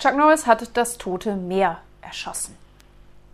Chuck Norris hat das Tote Meer erschossen.